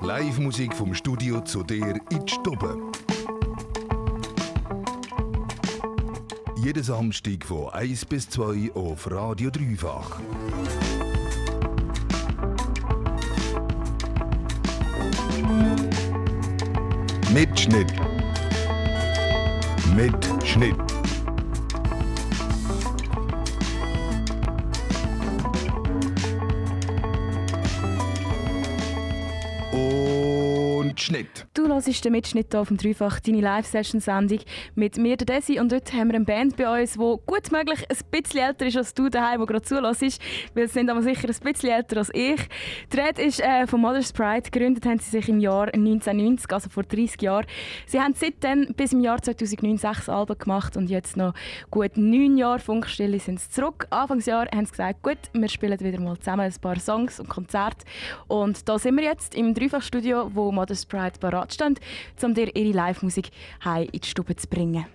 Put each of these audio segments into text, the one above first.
Live-Musik vom Studio zu dir in die Stube. Jeden Samstag von 1 bis 2 auf Radio Dreifach. Mit Schnitt. Mit Schnitt. Schnitt. Du hörst den Mitschnitt hier dem Dreifach, deine Live-Session-Sendung mit mir, der Desi. Und heute haben wir eine Band bei uns, die gut möglich ein bisschen älter ist als du daheim, der gerade zulässt. Weil sie sind aber sicher ein bisschen älter als ich. Die Rede ist äh, von Mother's Pride. Gegründet haben sie sich im Jahr 1990, also vor 30 Jahren. Sie haben seitdem bis im Jahr 2009 sechs Alben gemacht und jetzt noch gut neun Jahre Funkstille sind sie zurück. Anfangsjahr haben sie gesagt, gut, wir spielen wieder mal zusammen ein paar Songs und Konzerte. Und da sind wir jetzt im Dreifachstudio, wo Mother's Pride parat stand, um dir ihre Live-Musik heim in die Stube zu bringen.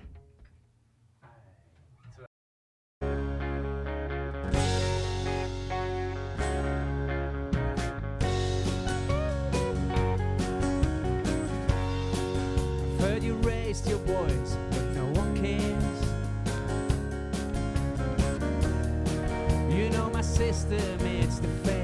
Your voice, but no one cares. You know my system, it's defense.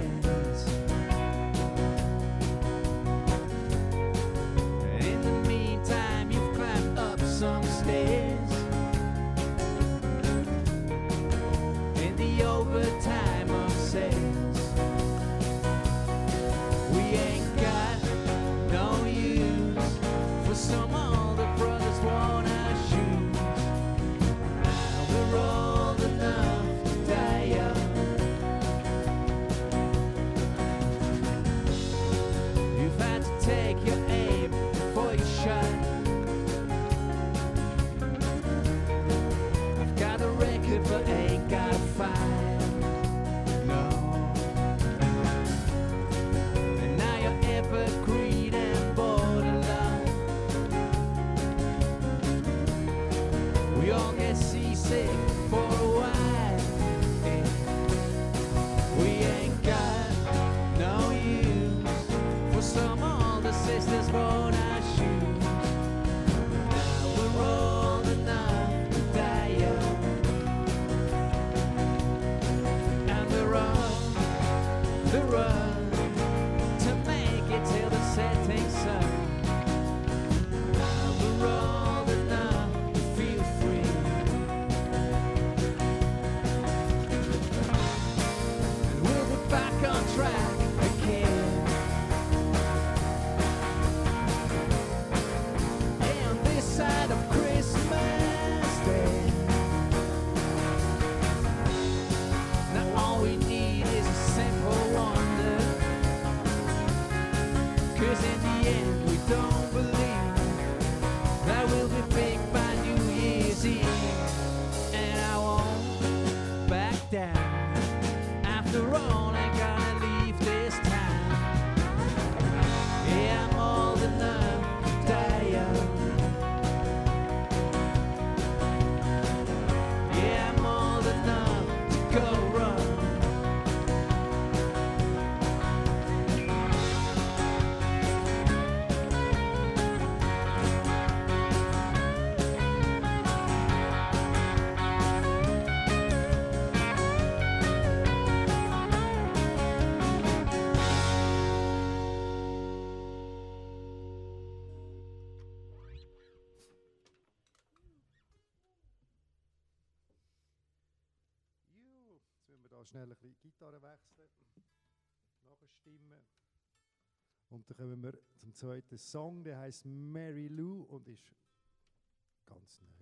After schnell ein bisschen Gitarre wechseln. Nachstimmen. Und dann kommen wir zum zweiten Song, der heißt Mary Lou und ist ganz neu.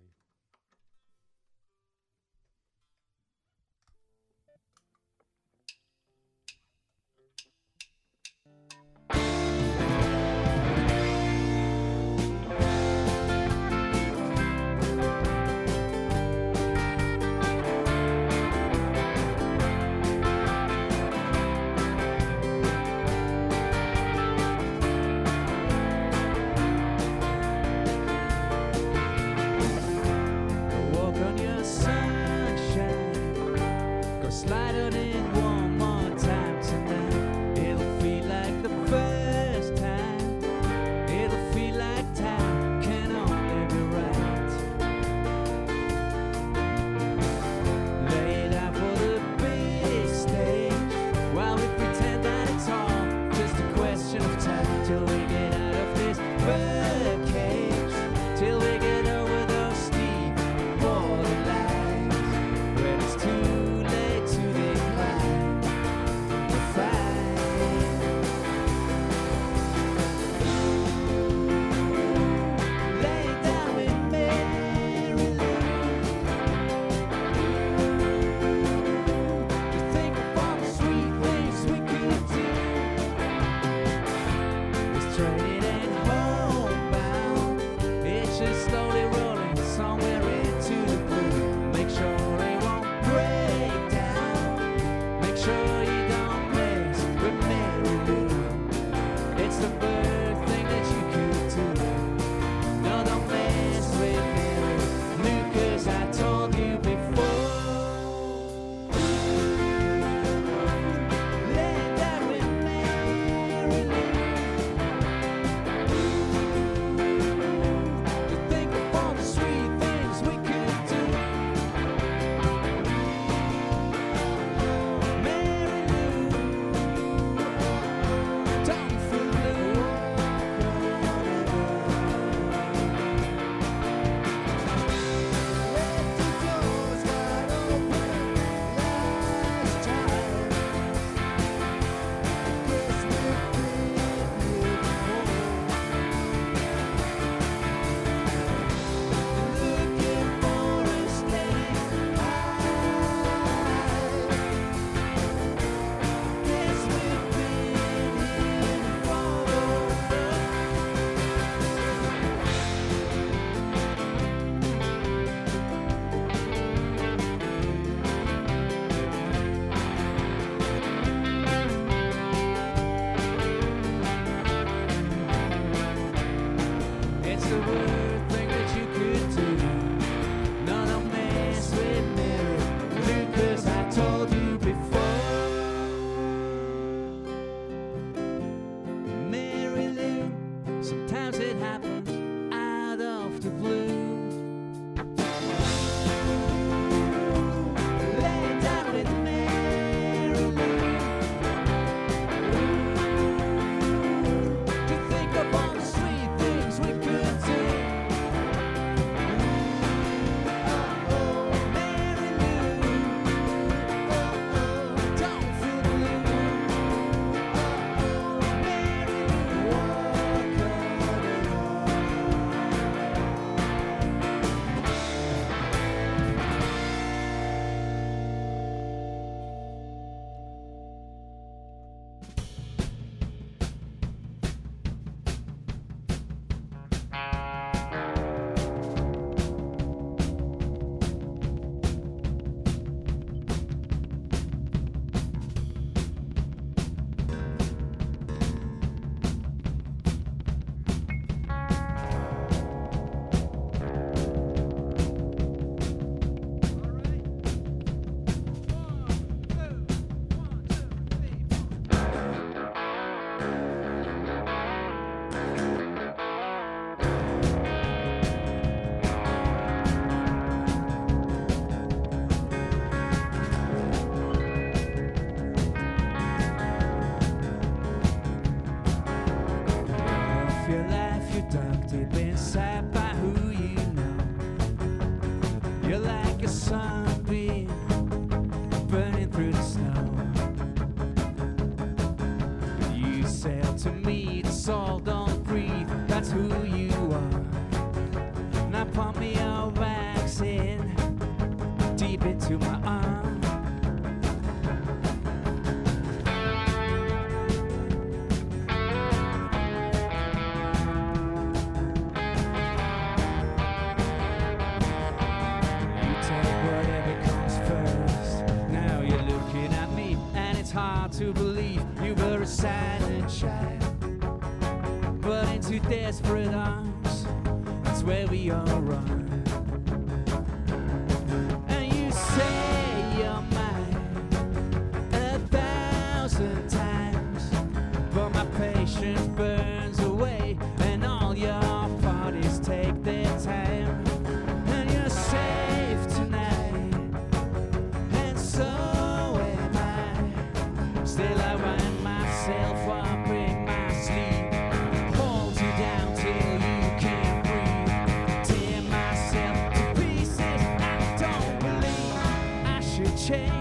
change.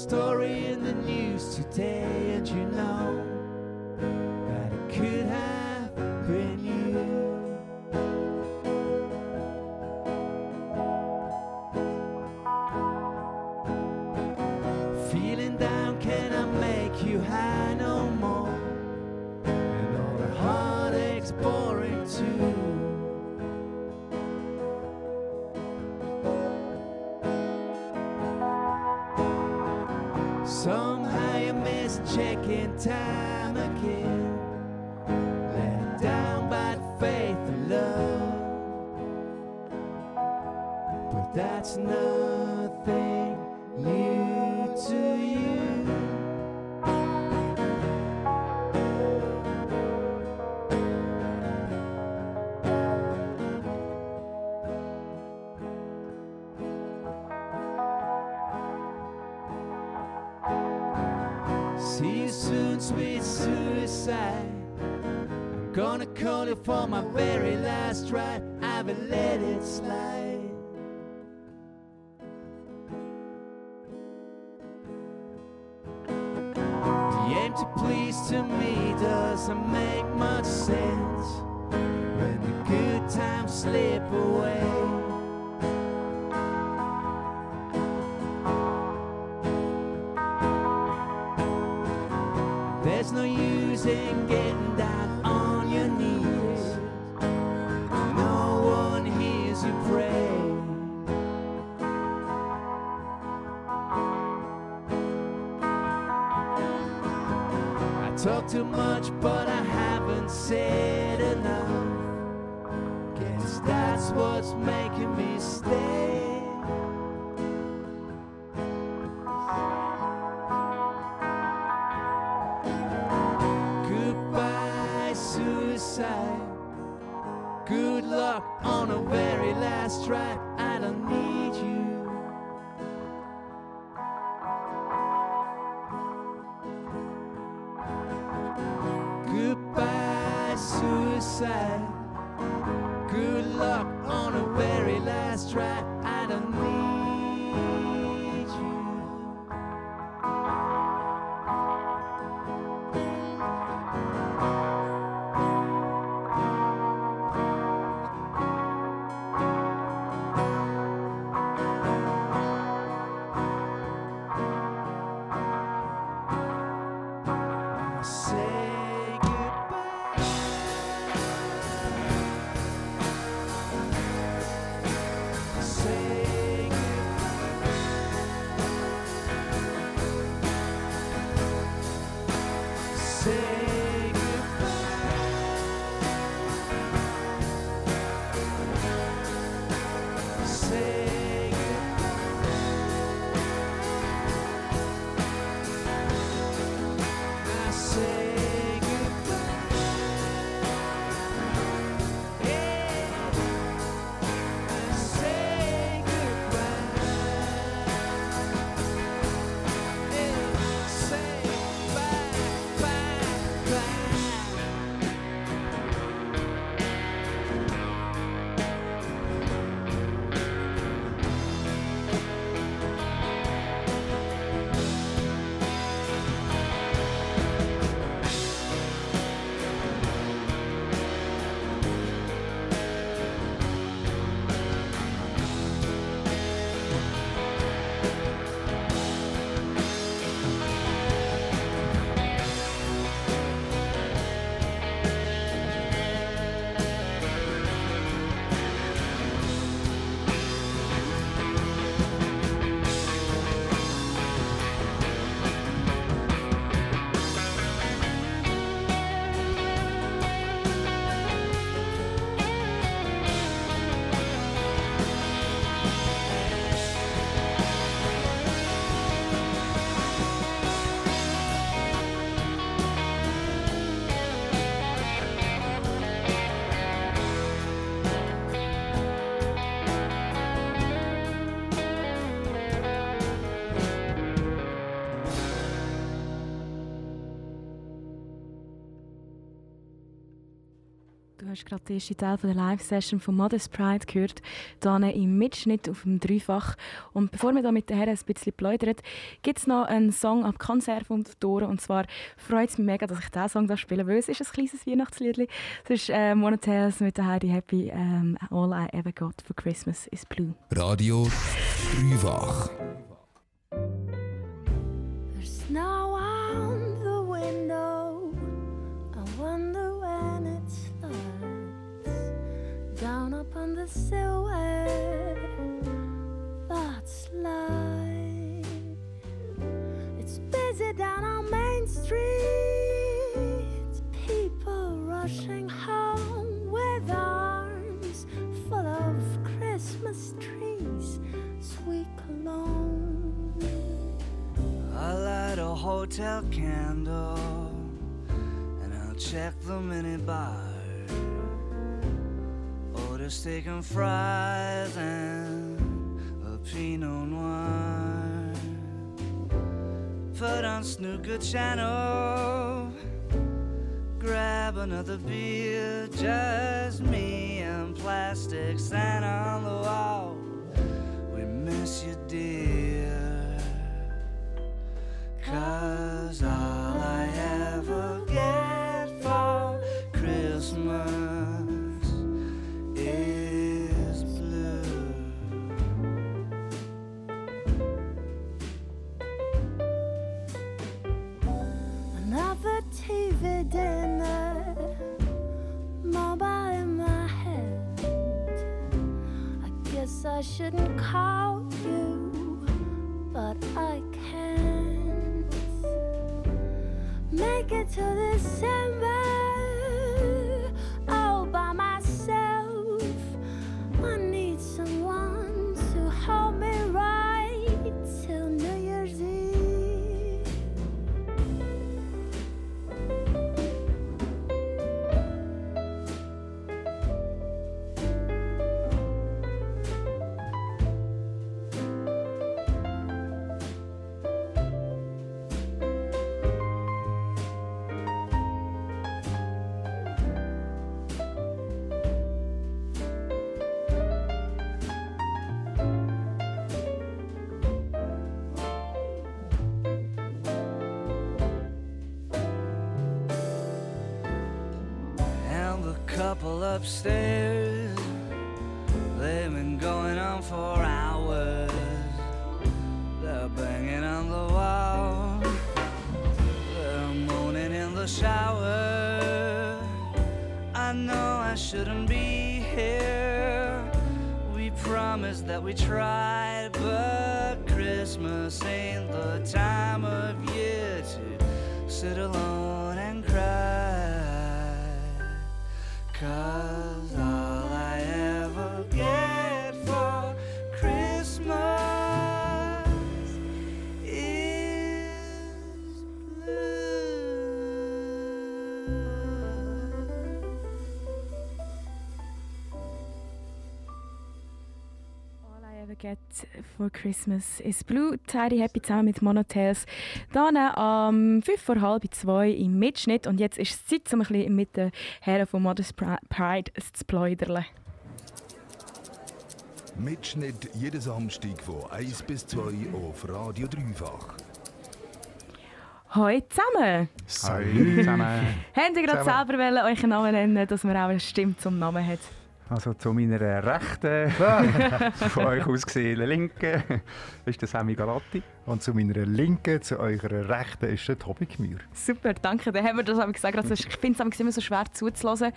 story in the news today, and you know That's nothing new to you. See you soon, sweet suicide. Gonna call you for my very last ride. There's no use in getting down on your knees. No one hears you pray. I talk too much, but I haven't said enough. Guess that's what's making me stay. distract. Hast gerade den ersten Teil von der Live-Session von Modest Pride gehört, hier im Mitschnitt auf dem Dreifach. Und bevor wir da mit den Herren ein bisschen plaudern, gibt es noch einen Song ab Konserve und Tore. Und zwar freut es mich mega, dass ich diesen Song da spielen will. Es ist ein kleines Weihnachtslied. Es ist äh, Monotales mit der Heidi Happy. Ähm, All I ever got for Christmas is blue. Radio Dreifach. The silhouette, that's light. It's busy down on Main Street. People rushing home with arms full of Christmas trees, sweet cologne. I light a hotel candle and I'll check the minibar. Order steak and fries and a Pinot Noir. Put on snooker channel. Grab another beer, just me and plastic sand on the wall. We miss you, dear. Cause all I ever get I shouldn't call you, but I can't make it to December All I ever get for Christmas is blue. Tidy Happy zusammen mit Monotales. Dann am 5 vor halb zwei im Mitschnitt. Und jetzt ist es Zeit, um ein bisschen mit den Herren von Modest Pri- Pride zu plaudern. Mitschnitt jeden Samstag von 1 bis 2 auf Radio Dreifach. Hallo zusammen! Hallo zusammen. Habt ihr gerade Zusammen. selber wollen, euren Namen nennen, dass man auch eine Stimme zum Namen hat? Also zu meiner rechten, von euch aus gesehen linken, ist der Sammy Galatti. Und zu meiner Linken, zu eurer Rechten ist der Tobi Gmür. Super, danke. Dann haben wir das aber gesagt. Also ich finde es immer so schwer zuzulassen,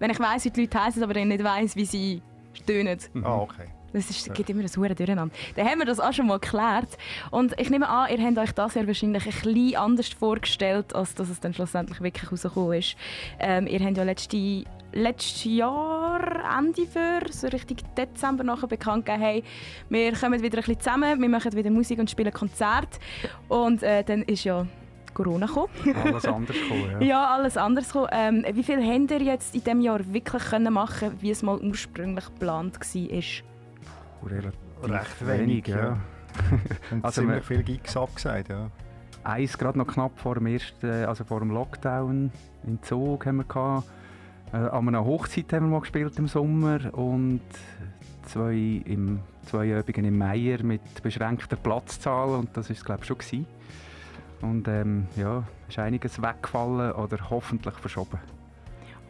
wenn ich weiss, wie die Leute heißen, aber dann nicht weiss, wie sie stöhnen. Ah, okay. Das ist, gibt immer ein Huren durcheinander. Dann haben wir das auch schon mal geklärt. Und ich nehme an, ihr habt euch das Jahr wahrscheinlich ein bisschen anders vorgestellt, als dass es dann schlussendlich wirklich rausgekommen ist. Ähm, ihr habt ja letzte, letztes Jahr, Ende für, so richtig Dezember nachher bekannt gegeben, hey, wir kommen wieder ein bisschen zusammen, wir machen wieder Musik und spielen Konzert. Und äh, dann ist ja Corona gekommen. Alles anders gekommen. Ja. Ja, alles anders gekommen. Ähm, wie viel habt ihr jetzt in diesem Jahr wirklich können machen wie es mal ursprünglich geplant war? Relativ Recht wenig, ja. Und Also ziemlich viele Gigs abgesagt, ja. Eins gerade noch knapp vor dem ersten, also vor dem Lockdown in Zug haben wir gehabt. Äh, an einer Hochzeit haben wir mal gespielt im Sommer und zwei, im, zwei Übungen im Meier mit beschränkter Platzzahl und das war es glaube ich schon. Gewesen. Und ähm, ja, ist einiges weggefallen oder hoffentlich verschoben.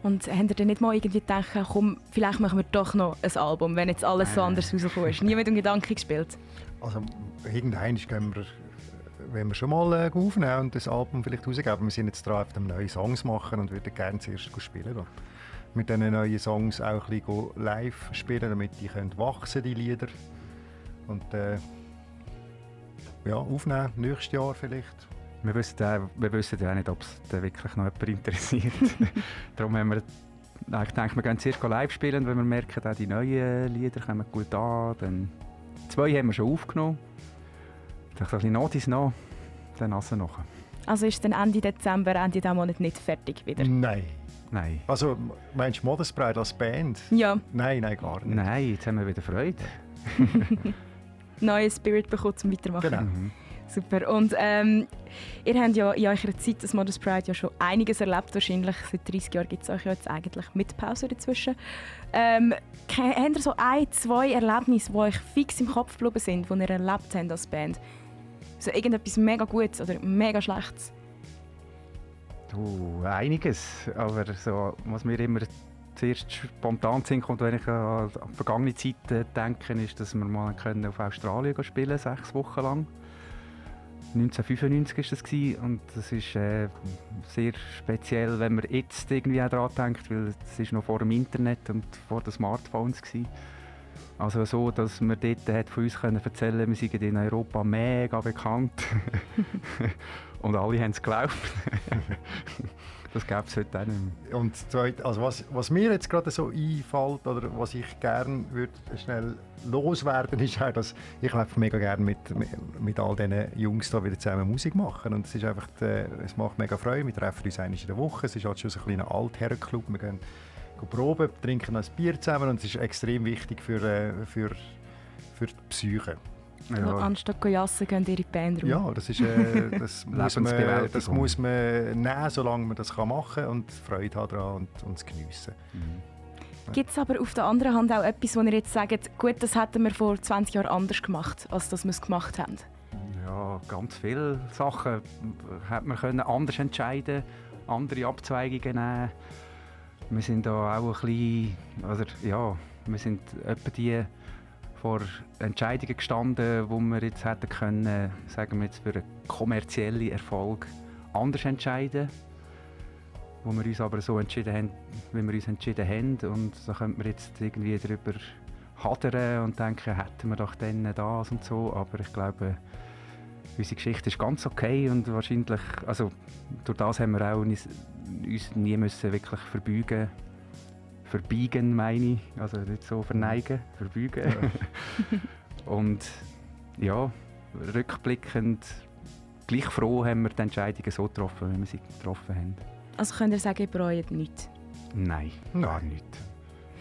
Und habt ihr dann nicht mal irgendwie gedacht, komm, vielleicht machen wir doch noch ein Album, wenn jetzt alles so anders rausgekommen ist? Nie mit dem Gedanken gespielt? Also irgendwann gehen wir, wenn wir schon mal äh, aufnehmen und das Album vielleicht rausgeben. Wir sind jetzt dran, auf dem neue Songs machen und würden gerne zuerst spielen. Da. Mit diesen neuen Songs auch ein bisschen live spielen, damit die können wachsen, die Lieder. Und äh, ja, aufnehmen, nächstes Jahr vielleicht. Wir wissen, auch, wir wissen ja auch nicht, ob es da wirklich noch jemand interessiert. Darum haben wir eigentlich gedacht, wir gehen zuerst live spielen, wenn wir merken, auch die neuen Lieder kommen gut an. Dann zwei haben wir schon aufgenommen. Dann ein bisschen Notis noch, dann also noch. Also ist dann Ende Dezember, Ende diesen Monat nicht fertig wieder? Nein. Nein. Also meinst du Modesbreit als Band? Ja, Nein, nein, gar nicht. Nein, jetzt haben wir wieder Freude. neuen Spirit bekommen zum Weitermachen. Genau. Mhm. Super. Und ähm, ihr habt ja in eurer Zeit als Modest Pride ja schon einiges erlebt. Wahrscheinlich seit 30 Jahren gibt es euch ja jetzt eigentlich mit Pause dazwischen. Ähm, habt ihr so ein, zwei Erlebnisse, die euch fix im Kopf geblieben sind, die ihr erlebt habt als Band? So irgendetwas mega Gutes oder mega Schlechtes? Du, einiges. Aber so, was mir immer zuerst spontan Sinn kommt, wenn ich an an vergangene Zeiten denke, ist, dass wir mal auf Australien spielen sechs Wochen lang. 1995 war das gewesen, und das ist äh, sehr speziell, wenn man jetzt irgendwie auch daran denkt, weil es ist noch vor dem Internet und vor den Smartphones gewesen. Also so, dass man dort hat von uns können erzählen, wir sind in Europa mega bekannt und alle haben es geglaubt. das gäbe es heute auch nicht mehr. Und zweit, also was, was mir jetzt gerade so einfällt oder was ich gerne würde schnell loswerden, ist auch, dass ich einfach mega gerne mit, mit, all diesen Jungs da wieder zusammen Musik machen. Und es ist einfach, äh, es macht mega Freude. Wir treffen uns einmal in der Woche. Es ist halt schon so ein kleiner Altherrenclub. Wir gehen, gehen proben, trinken ein Bier zusammen und es ist extrem wichtig für, äh, für, für die Psyche. Ja. Anstatt zu jassen, gehen ihr in die Band rum. Ja, das, ist, äh, das, muss man, das muss man nehmen, solange man das kann machen kann und Freude haben daran und, und es geniessen. Gibt es aber auf der anderen Hand auch etwas, wo ihr jetzt sagt, gut, das hätten wir vor 20 Jahren anders gemacht, als dass wir es gemacht haben? Ja, ganz viele Sachen hätte man können anders entscheiden andere Abzweigungen nehmen. Wir sind da auch ein bisschen, also ja, wir sind etwa die vor Entscheidungen gestanden, wo wir jetzt hätten können, sagen wir jetzt für einen kommerziellen Erfolg anders entscheiden, wo wir uns aber so entschieden haben, wie wir uns entschieden haben. Und da könnte man jetzt irgendwie darüber hadern und denken, hätten wir doch dann das und so, aber ich glaube, unsere Geschichte ist ganz okay und wahrscheinlich, also durch das haben wir auch uns, uns nie müssen wirklich verbeugen verbeigen meine ich, also nicht so verneigen, verbeugen. und ja, rückblickend gleich froh haben wir die Entscheidungen so getroffen, wie wir sie getroffen haben. Also könnt ihr sagen, ihr bereut nichts? Nein, gar nicht.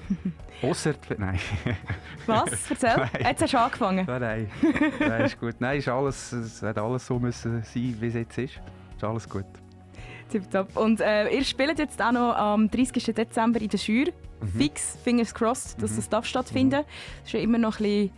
Ausser, nein. Was? Erzähl. Nein. Jetzt hast du angefangen. nein, nein. nein, ist gut. Nein, ist alles, es hat alles so müssen sein, wie es jetzt ist. Ist alles gut. Tipptopp. Und äh, ihr spielt jetzt auch noch am 30. Dezember in der Schür. Fix, fingers crossed, dass Mhm. das darf stattfinden. Das ist ja immer noch ein bisschen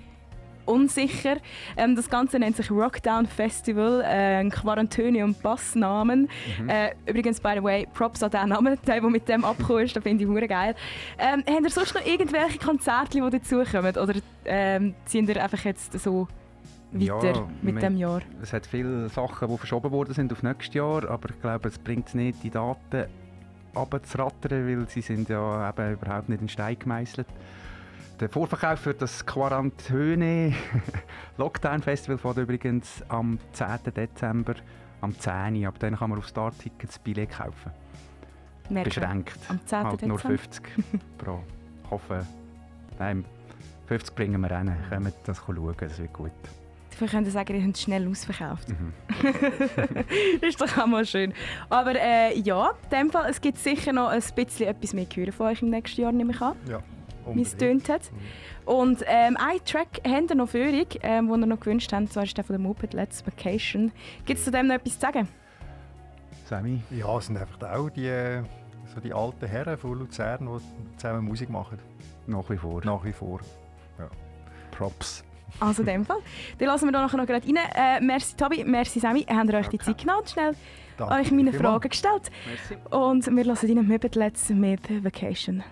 unsicher. Ähm, das Ganze nennt sich Rockdown Festival, äh, ein Quarantäne- und Bassnamen. Mhm. Äh, übrigens, by the way, Props an den Namen, der, der mit dem abgekommen ist, das finde ich hure geil. Ähm, habt ihr sonst noch irgendwelche Konzerte, die dazukommen? Oder ähm, ziehen ihr einfach jetzt so weiter Ja, mit wir- dem Jahr? Es hat viele Sachen, die verschoben worden sind auf nächstes Jahr, aber ich glaube, es bringt es nicht, die Daten abzurattern, weil sie sind ja eben überhaupt nicht in Stein gemeißelt. Der Vorverkauf für das Quarantäne Lockdown Festival fährt übrigens am 10. Dezember am 10. Ab dann kann man auf Starttickets Billett kaufen. Merken. Beschränkt. Am 10. Halt nur Dezember. 50 pro. Ich hoffe, nein, 50 bringen wir rein. Kommt das schauen, das wird gut. Könnt ihr sagen, ihr habt es schnell ausverkauft. Mhm. das ist doch auch mal schön. Aber äh, ja, in dem Fall, es gibt sicher noch ein bisschen etwas mehr hören von euch im nächsten Jahr, nehme ich an, Ja, wie es tönt hat. Und ähm, einen Track habt ihr noch für euch, ähm, den ihr noch gewünscht habt, zwar ist der von der Moped Let's Vacation. Gibt es zu dem noch etwas zu sagen? Sammy? Ja, es sind einfach auch die, so die alten Herren von Luzern, die zusammen Musik machen. Nach wie vor. Nach wie vor. Props. Also in dem Fall. Dann lassen wir da nachher noch gerade rein. Äh, merci Tobi, merci Sammy. Habt ihr euch die. Zeit genommen? Schnell Danke euch meine. Fragen gestellt. Merci. Und wir lassen deinen Muppet mit Vacation.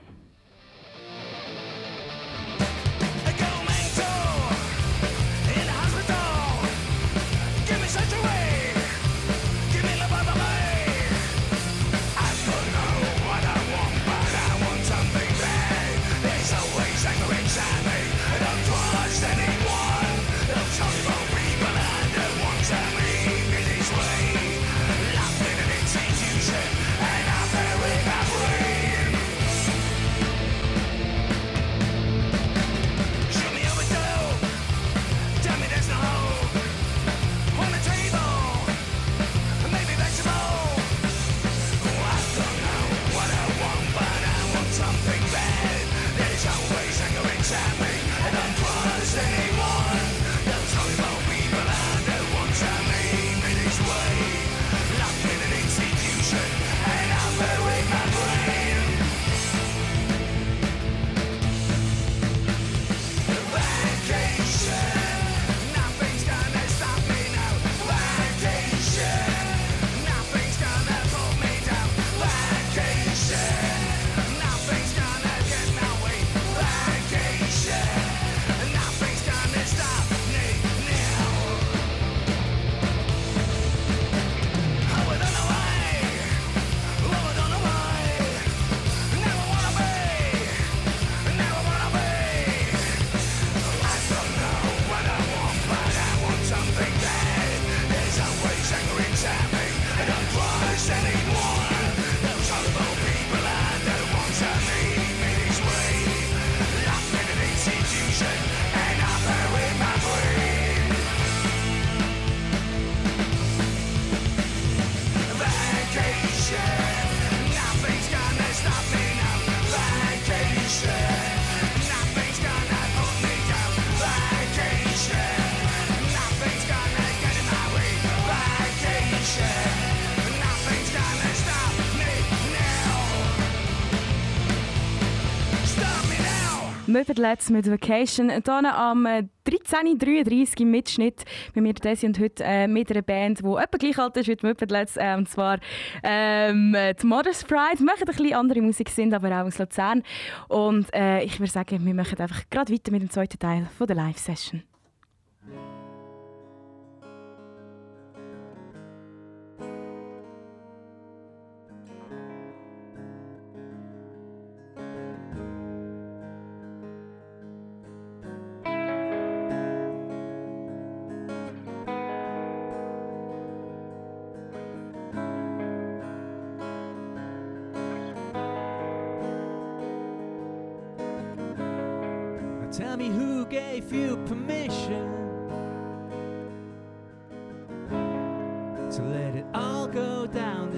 Muppet mit Vacation. Hier am äh, 13.33 im Mitschnitt bei mir Desi und heute äh, mit einer Band, die etwa gleich alt ist wie die Muppet äh, und zwar ähm, äh, die Mother's Pride. Wir machen ein bisschen andere Musik, sind aber auch aus Luzern. Und äh, ich würde sagen, wir machen einfach gerade weiter mit dem zweiten Teil von der Live-Session.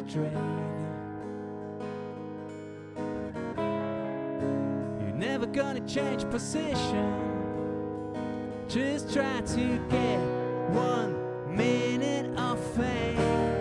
Drain. You're never gonna change position. Just try to get one minute of fame.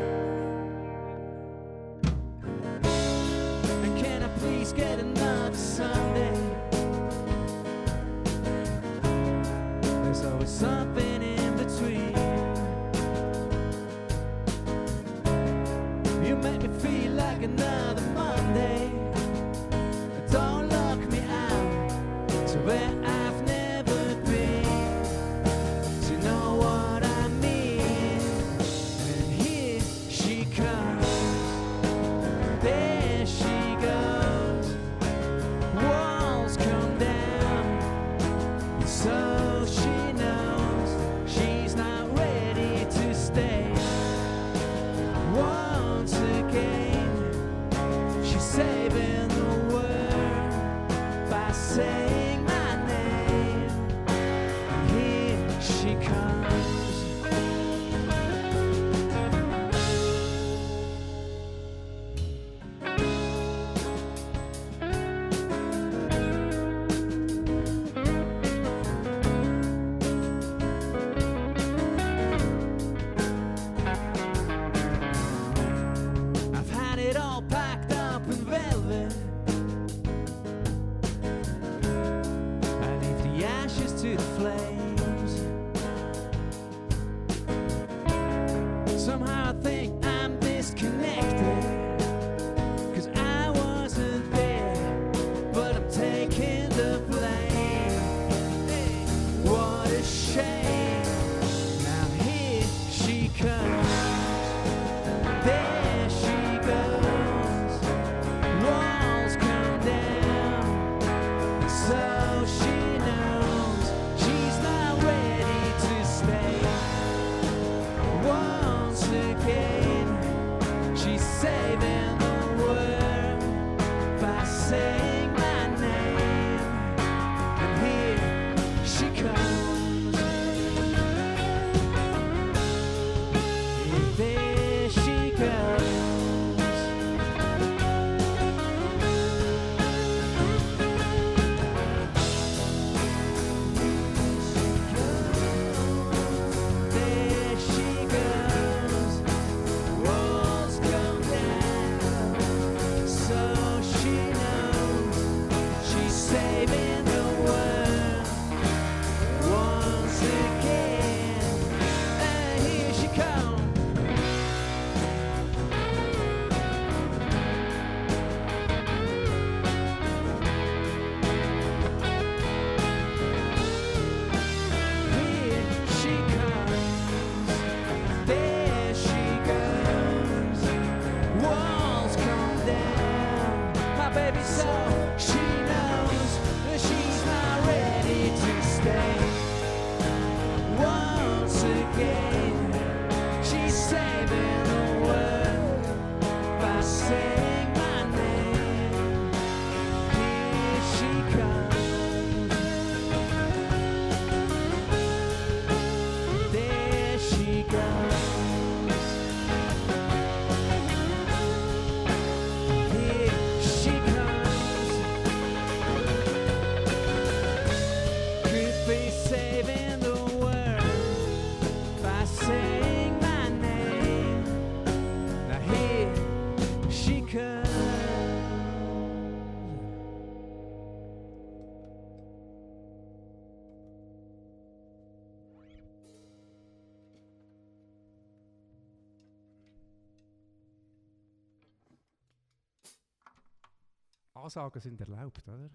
Ansagen sind erlaubt, oder?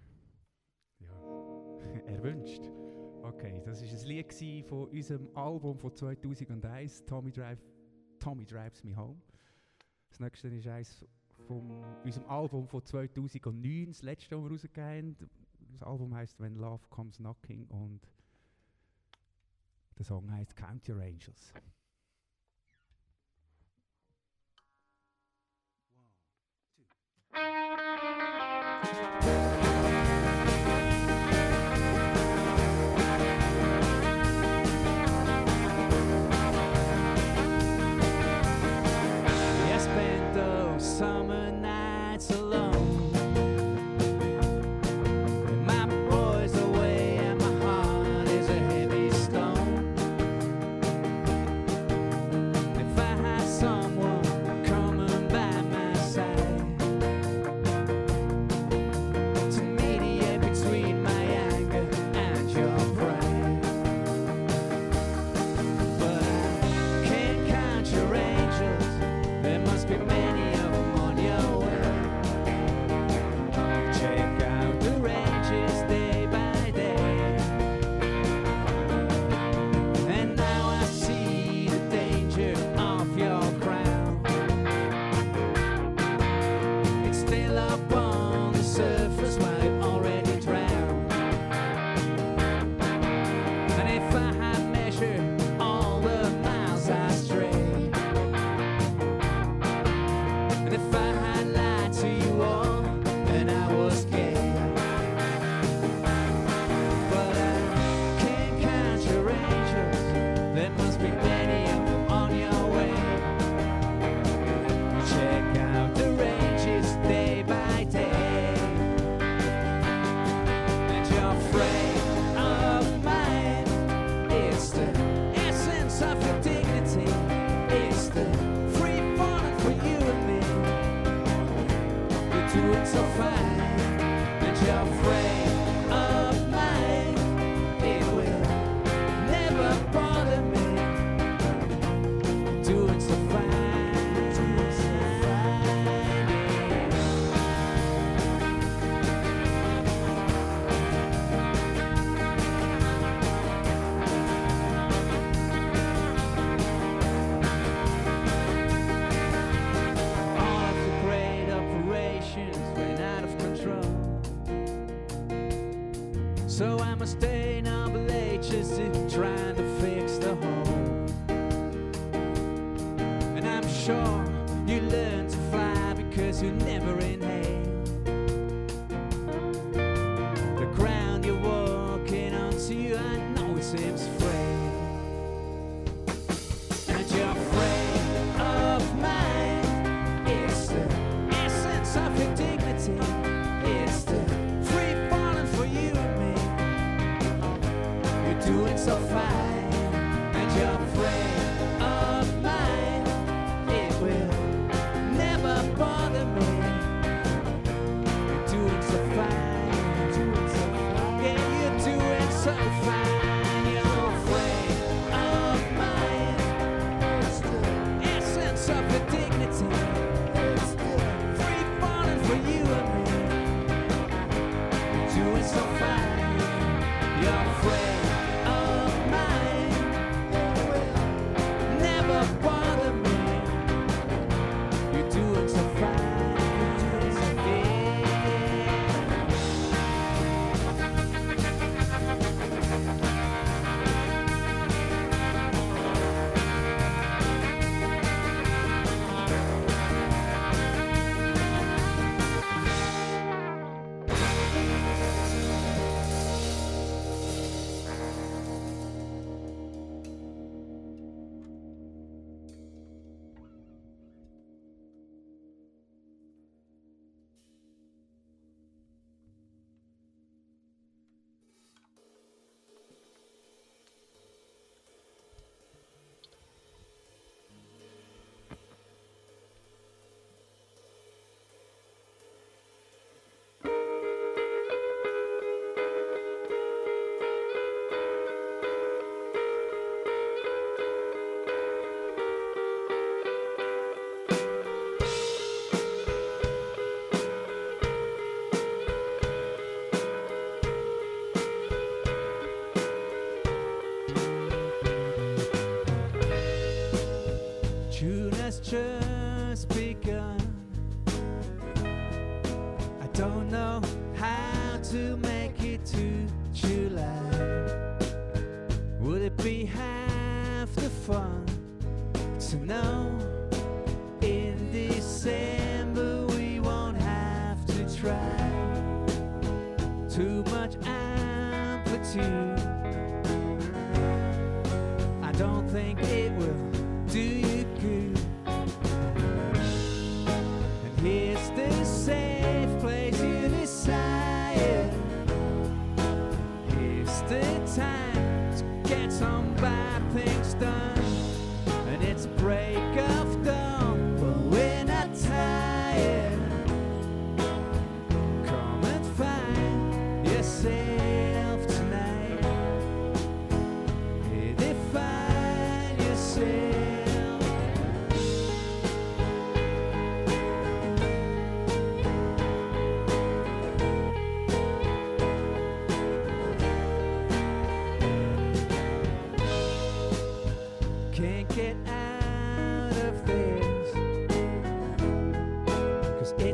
Ja, erwünscht. Okay, das war ein Lied von unserem Album von 2001, Tommy, Drive, Tommy Drives Me Home. Das nächste ist eines von unserem Album von 2009, das letzte, das wir rausgegeben. Das Album heißt When Love Comes Knocking und der Song heißt Count Your Angels.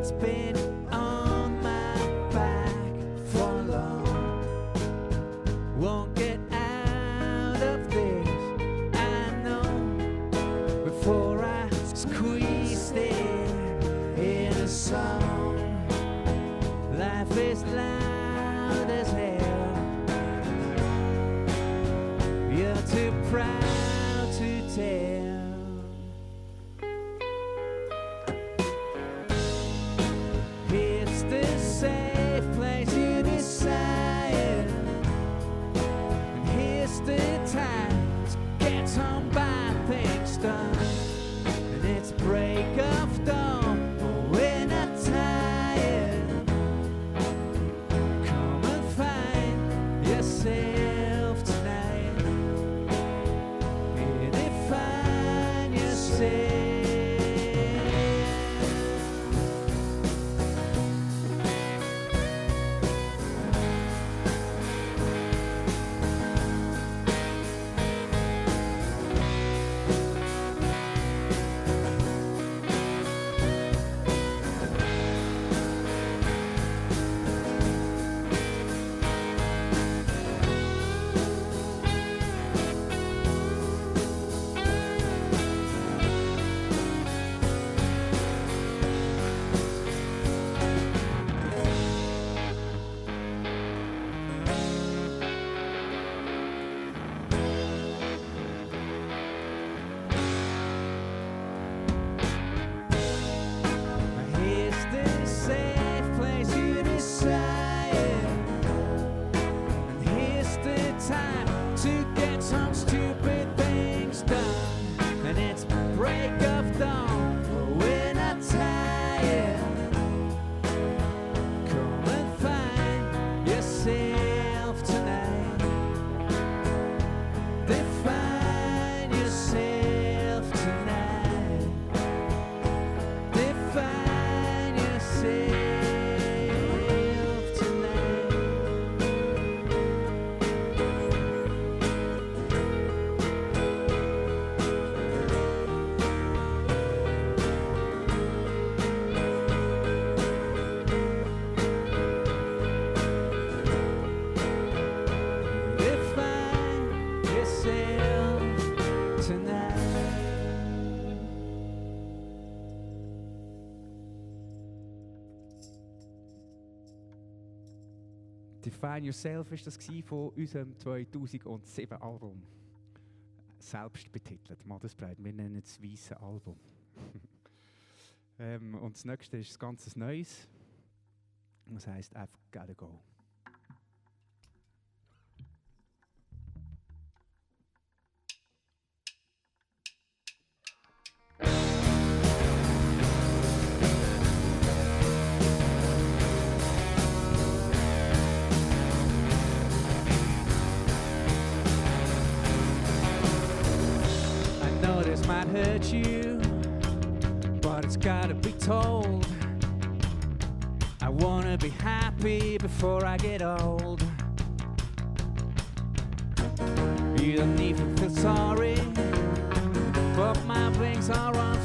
spin. Define Yourself ist das von unserem 2007-Album. Selbst betitelt, Madesbreit. Wir nennen es «Weisse Album». ähm, und das nächste ist ganz Neues. Das heisst «I've Gotta Go». hurt you, but it's gotta be told. I wanna be happy before I get old. You don't even feel sorry, but my wings are on.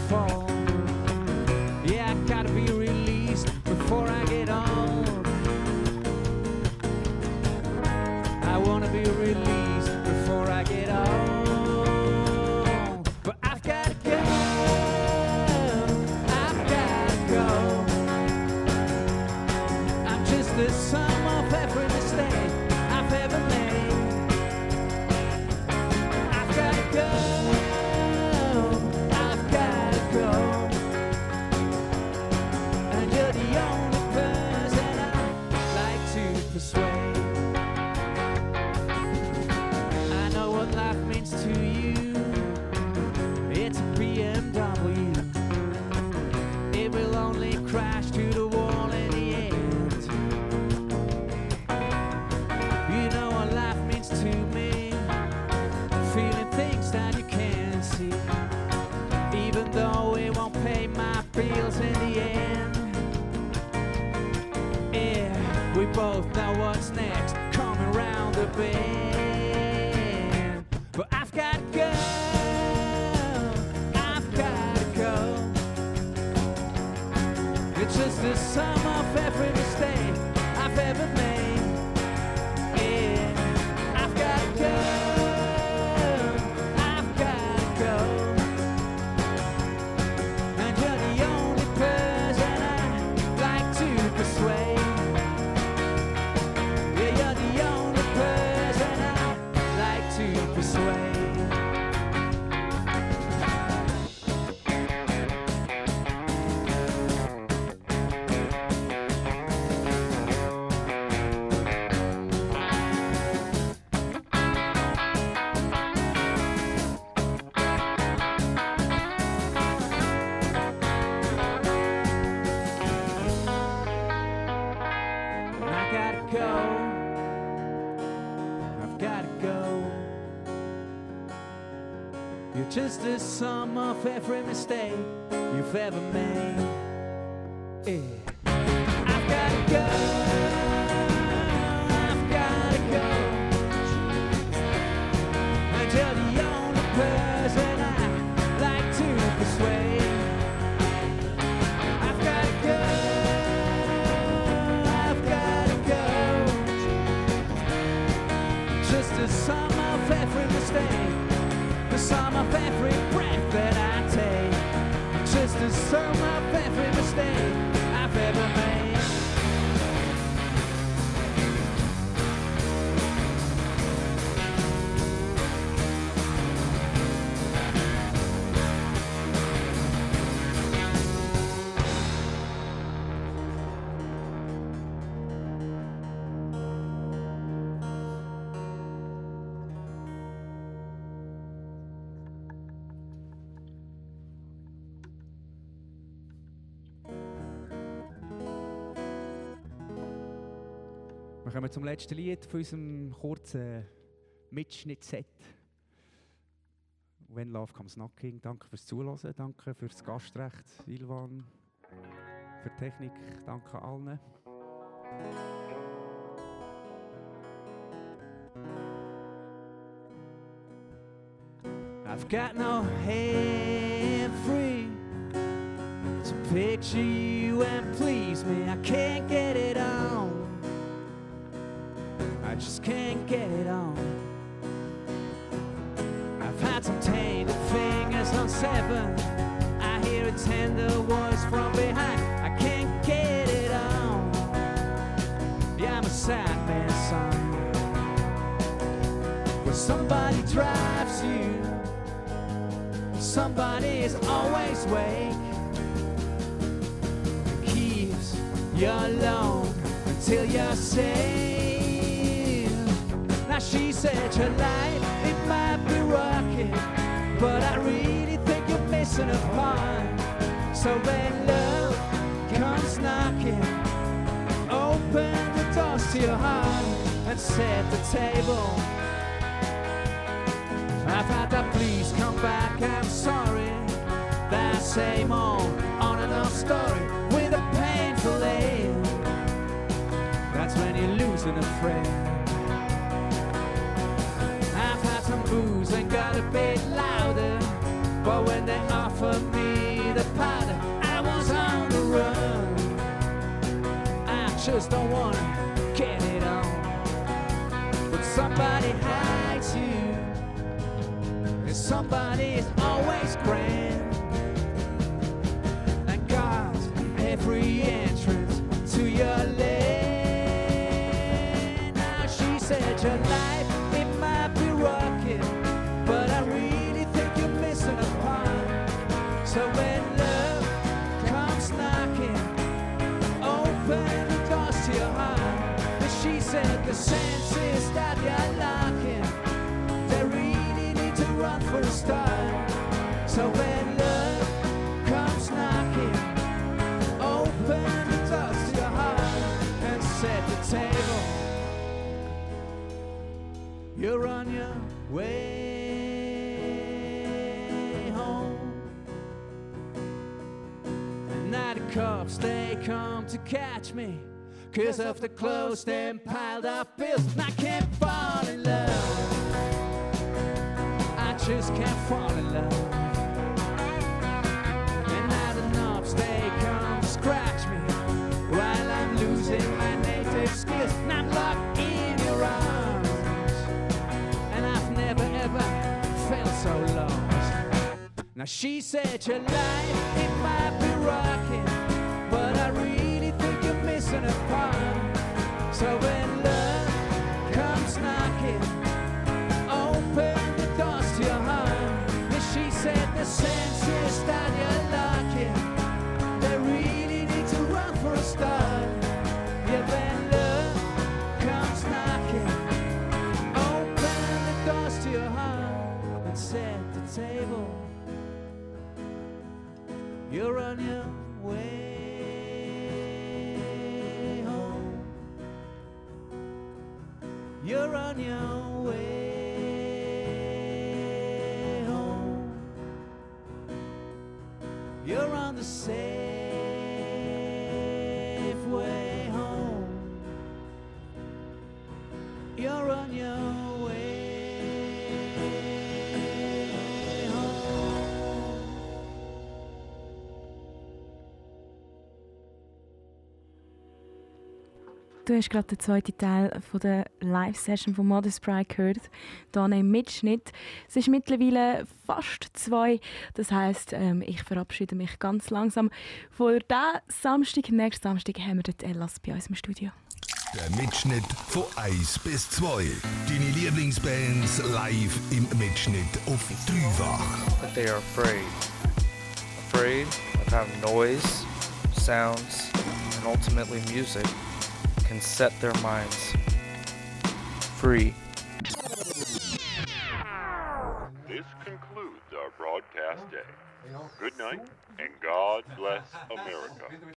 baby. Just the sum of every mistake you've ever made. Wir kommen zum letzten Lied von unserem kurzen Mitschnittset. When Love Comes Knocking. Danke fürs Zuhören, danke fürs Gastrecht, Silvan, für die Technik, danke allen. I've got no hand free to picture you and please me. I can't get it on. just can't get it on. I've had some tainted fingers on seven. I hear a tender voice from behind. I can't get it on. Yeah, I'm a sad man, son. When somebody drives you, somebody is always awake. Keeps you alone until you're safe. Now she said your life it might be rocking, but I really think you're missing a part. So when love comes knocking, open the doors to your heart and set the table. I've had that please come back, I'm sorry. That same old on and off story with a painful end. That's when you're losing a friend. Booze and got a bit louder. But when they offered me the powder, I was on the run. I just don't wanna get it on. But somebody hides you. And somebody is always grand. And guards every entrance to your land. Now she said your life the senses that you're locking, they really need to run for a start. So when love comes knocking, open the doors to your heart and set the table. You're on your way home. And now cops, they come to catch me. Cause of the closed and piled up bills. I can't fall in love. I just can't fall in love. And the knobs, they come to scratch me. While I'm losing my native skills. And I'm locked in your arms. And I've never ever felt so lost. Now she said your life, it might be rocking. But I really So when love comes knocking, open the doors to your heart. And she said the senses that you're locking, they really need to run for a start. Yeah, when love comes knocking, open the doors to your heart and set the table. You're on your 鸟。Du hast gerade den zweiten Teil von der Live-Session von Modest Pride gehört, hier im Mitschnitt. Es ist mittlerweile fast zwei, das heisst, ähm, ich verabschiede mich ganz langsam. Vor diesem Samstag, nächsten Samstag, haben wir dort Ellas bei uns im Studio. Der Mitschnitt von 1 bis 2. Deine Lieblingsbands live im Mitschnitt auf Dreifach. they are afraid. Afraid of how noise, sounds, and ultimately music can set their minds free. This concludes our broadcast day. Good night, and God bless America.